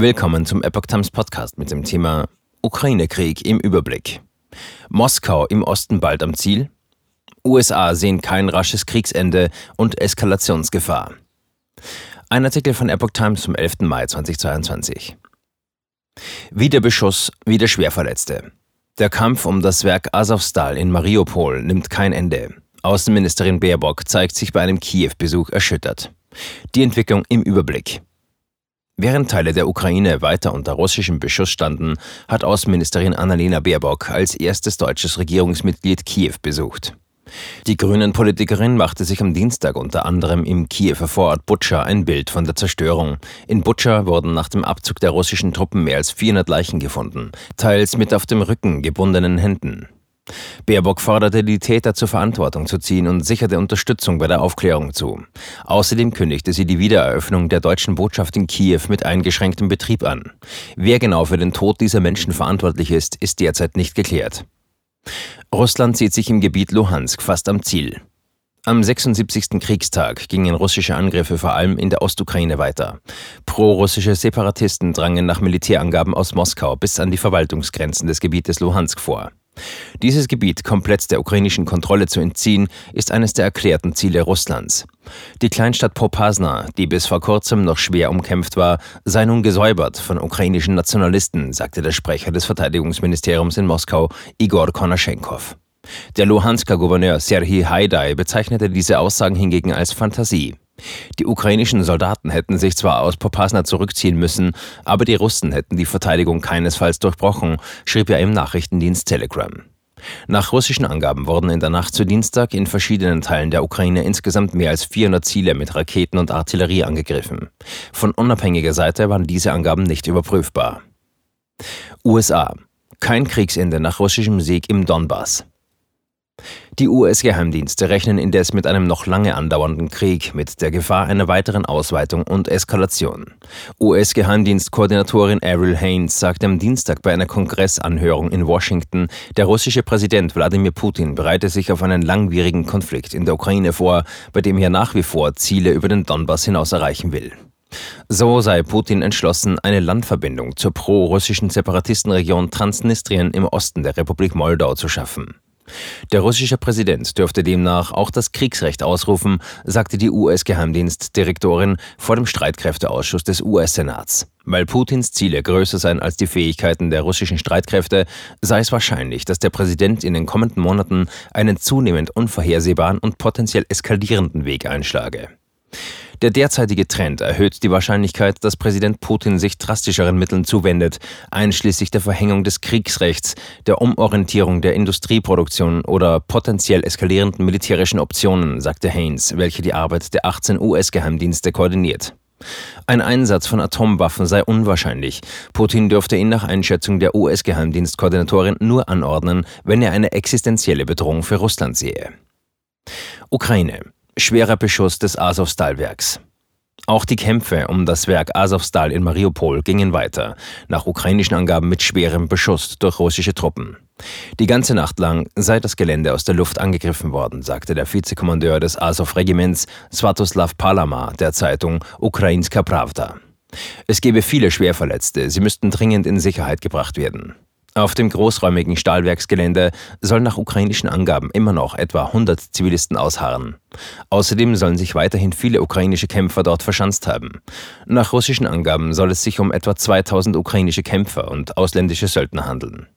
Willkommen zum Epoch Times Podcast mit dem Thema Ukraine-Krieg im Überblick. Moskau im Osten bald am Ziel? USA sehen kein rasches Kriegsende und Eskalationsgefahr. Ein Artikel von Epoch Times vom 11. Mai 2022. Wieder Beschuss, wieder Schwerverletzte. Der Kampf um das Werk Azovstal in Mariupol nimmt kein Ende. Außenministerin Baerbock zeigt sich bei einem Kiew-Besuch erschüttert. Die Entwicklung im Überblick. Während Teile der Ukraine weiter unter russischem Beschuss standen, hat Außenministerin Annalena Baerbock als erstes deutsches Regierungsmitglied Kiew besucht. Die Grünen-Politikerin machte sich am Dienstag unter anderem im Kiewer Vorort Butscha ein Bild von der Zerstörung. In Butscha wurden nach dem Abzug der russischen Truppen mehr als 400 Leichen gefunden, teils mit auf dem Rücken gebundenen Händen. Baerbock forderte die Täter zur Verantwortung zu ziehen und sicherte Unterstützung bei der Aufklärung zu. Außerdem kündigte sie die Wiedereröffnung der deutschen Botschaft in Kiew mit eingeschränktem Betrieb an. Wer genau für den Tod dieser Menschen verantwortlich ist, ist derzeit nicht geklärt. Russland sieht sich im Gebiet Luhansk fast am Ziel. Am 76. Kriegstag gingen russische Angriffe vor allem in der Ostukraine weiter. Pro-russische Separatisten drangen nach Militärangaben aus Moskau bis an die Verwaltungsgrenzen des Gebietes Luhansk vor. Dieses Gebiet komplett der ukrainischen Kontrolle zu entziehen, ist eines der erklärten Ziele Russlands. Die Kleinstadt Popasna, die bis vor kurzem noch schwer umkämpft war, sei nun gesäubert von ukrainischen Nationalisten, sagte der Sprecher des Verteidigungsministeriums in Moskau, Igor Konaschenkov. Der Luhansker Gouverneur Serhii Haidai bezeichnete diese Aussagen hingegen als Fantasie. Die ukrainischen Soldaten hätten sich zwar aus Popasna zurückziehen müssen, aber die Russen hätten die Verteidigung keinesfalls durchbrochen, schrieb er im Nachrichtendienst Telegram. Nach russischen Angaben wurden in der Nacht zu Dienstag in verschiedenen Teilen der Ukraine insgesamt mehr als 400 Ziele mit Raketen und Artillerie angegriffen. Von unabhängiger Seite waren diese Angaben nicht überprüfbar. USA. Kein Kriegsende nach russischem Sieg im Donbass. Die US-Geheimdienste rechnen indes mit einem noch lange andauernden Krieg, mit der Gefahr einer weiteren Ausweitung und Eskalation. US-Geheimdienstkoordinatorin Avril Haines sagte am Dienstag bei einer Kongressanhörung in Washington, der russische Präsident Wladimir Putin bereite sich auf einen langwierigen Konflikt in der Ukraine vor, bei dem er nach wie vor Ziele über den Donbass hinaus erreichen will. So sei Putin entschlossen, eine Landverbindung zur pro-russischen Separatistenregion Transnistrien im Osten der Republik Moldau zu schaffen. Der russische Präsident dürfte demnach auch das Kriegsrecht ausrufen, sagte die US-Geheimdienstdirektorin vor dem Streitkräfteausschuss des US-Senats. Weil Putins Ziele größer seien als die Fähigkeiten der russischen Streitkräfte, sei es wahrscheinlich, dass der Präsident in den kommenden Monaten einen zunehmend unvorhersehbaren und potenziell eskalierenden Weg einschlage. Der derzeitige Trend erhöht die Wahrscheinlichkeit, dass Präsident Putin sich drastischeren Mitteln zuwendet, einschließlich der Verhängung des Kriegsrechts, der Umorientierung der Industrieproduktion oder potenziell eskalierenden militärischen Optionen, sagte Haynes, welche die Arbeit der 18 US-Geheimdienste koordiniert. Ein Einsatz von Atomwaffen sei unwahrscheinlich. Putin dürfte ihn nach Einschätzung der US-Geheimdienstkoordinatorin nur anordnen, wenn er eine existenzielle Bedrohung für Russland sehe. Ukraine. Schwerer Beschuss des Azovstal-Werks. Auch die Kämpfe um das Werk Azovstal in Mariupol gingen weiter, nach ukrainischen Angaben mit schwerem Beschuss durch russische Truppen. Die ganze Nacht lang sei das Gelände aus der Luft angegriffen worden, sagte der Vizekommandeur des Azov-Regiments Svatoslav Palama der Zeitung Ukrainska Pravda. Es gebe viele Schwerverletzte, sie müssten dringend in Sicherheit gebracht werden. Auf dem großräumigen Stahlwerksgelände sollen nach ukrainischen Angaben immer noch etwa 100 Zivilisten ausharren. Außerdem sollen sich weiterhin viele ukrainische Kämpfer dort verschanzt haben. Nach russischen Angaben soll es sich um etwa 2000 ukrainische Kämpfer und ausländische Söldner handeln.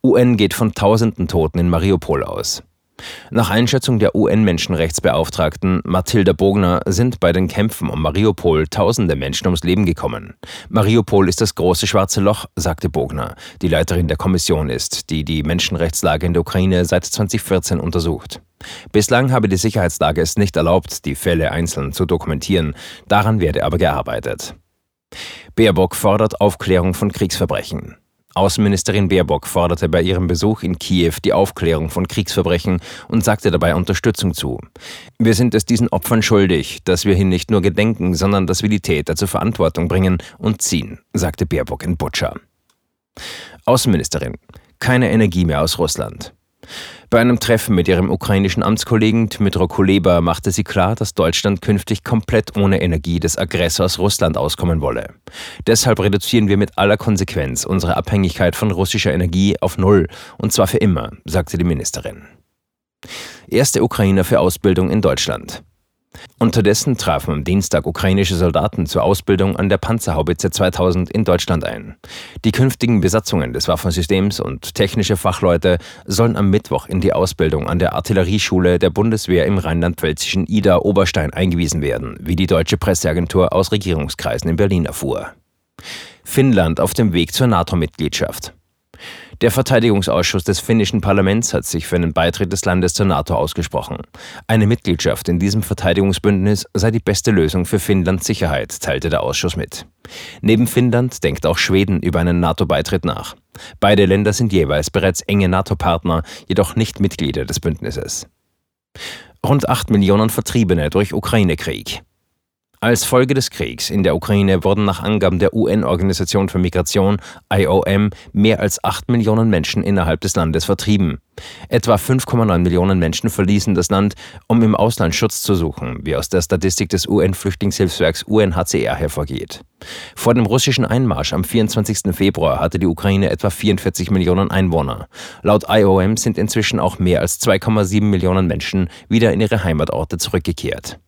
UN geht von tausenden Toten in Mariupol aus. Nach Einschätzung der UN-Menschenrechtsbeauftragten Mathilda Bogner sind bei den Kämpfen um Mariupol tausende Menschen ums Leben gekommen. Mariupol ist das große schwarze Loch, sagte Bogner, die Leiterin der Kommission ist, die die Menschenrechtslage in der Ukraine seit 2014 untersucht. Bislang habe die Sicherheitslage es nicht erlaubt, die Fälle einzeln zu dokumentieren. Daran werde aber gearbeitet. Baerbock fordert Aufklärung von Kriegsverbrechen. Außenministerin Baerbock forderte bei ihrem Besuch in Kiew die Aufklärung von Kriegsverbrechen und sagte dabei Unterstützung zu. Wir sind es diesen Opfern schuldig, dass wir hin nicht nur gedenken, sondern dass wir die Täter zur Verantwortung bringen und ziehen, sagte Baerbock in Butscha. Außenministerin. Keine Energie mehr aus Russland. Bei einem Treffen mit ihrem ukrainischen Amtskollegen Dmytro Kuleba machte sie klar, dass Deutschland künftig komplett ohne Energie des Aggressors Russland auskommen wolle. Deshalb reduzieren wir mit aller Konsequenz unsere Abhängigkeit von russischer Energie auf Null, und zwar für immer, sagte die Ministerin. Erste Ukrainer für Ausbildung in Deutschland. Unterdessen trafen am Dienstag ukrainische Soldaten zur Ausbildung an der Panzerhaubitze 2000 in Deutschland ein. Die künftigen Besatzungen des Waffensystems und technische Fachleute sollen am Mittwoch in die Ausbildung an der Artillerieschule der Bundeswehr im rheinland-pfälzischen Ida-Oberstein eingewiesen werden, wie die deutsche Presseagentur aus Regierungskreisen in Berlin erfuhr. Finnland auf dem Weg zur NATO-Mitgliedschaft. Der Verteidigungsausschuss des finnischen Parlaments hat sich für einen Beitritt des Landes zur NATO ausgesprochen. Eine Mitgliedschaft in diesem Verteidigungsbündnis sei die beste Lösung für Finnlands Sicherheit, teilte der Ausschuss mit. Neben Finnland denkt auch Schweden über einen NATO-Beitritt nach. Beide Länder sind jeweils bereits enge NATO-Partner, jedoch nicht Mitglieder des Bündnisses. Rund 8 Millionen Vertriebene durch Ukraine-Krieg. Als Folge des Kriegs in der Ukraine wurden nach Angaben der UN-Organisation für Migration IOM mehr als 8 Millionen Menschen innerhalb des Landes vertrieben. Etwa 5,9 Millionen Menschen verließen das Land, um im Ausland Schutz zu suchen, wie aus der Statistik des UN-Flüchtlingshilfswerks UNHCR hervorgeht. Vor dem russischen Einmarsch am 24. Februar hatte die Ukraine etwa 44 Millionen Einwohner. Laut IOM sind inzwischen auch mehr als 2,7 Millionen Menschen wieder in ihre Heimatorte zurückgekehrt.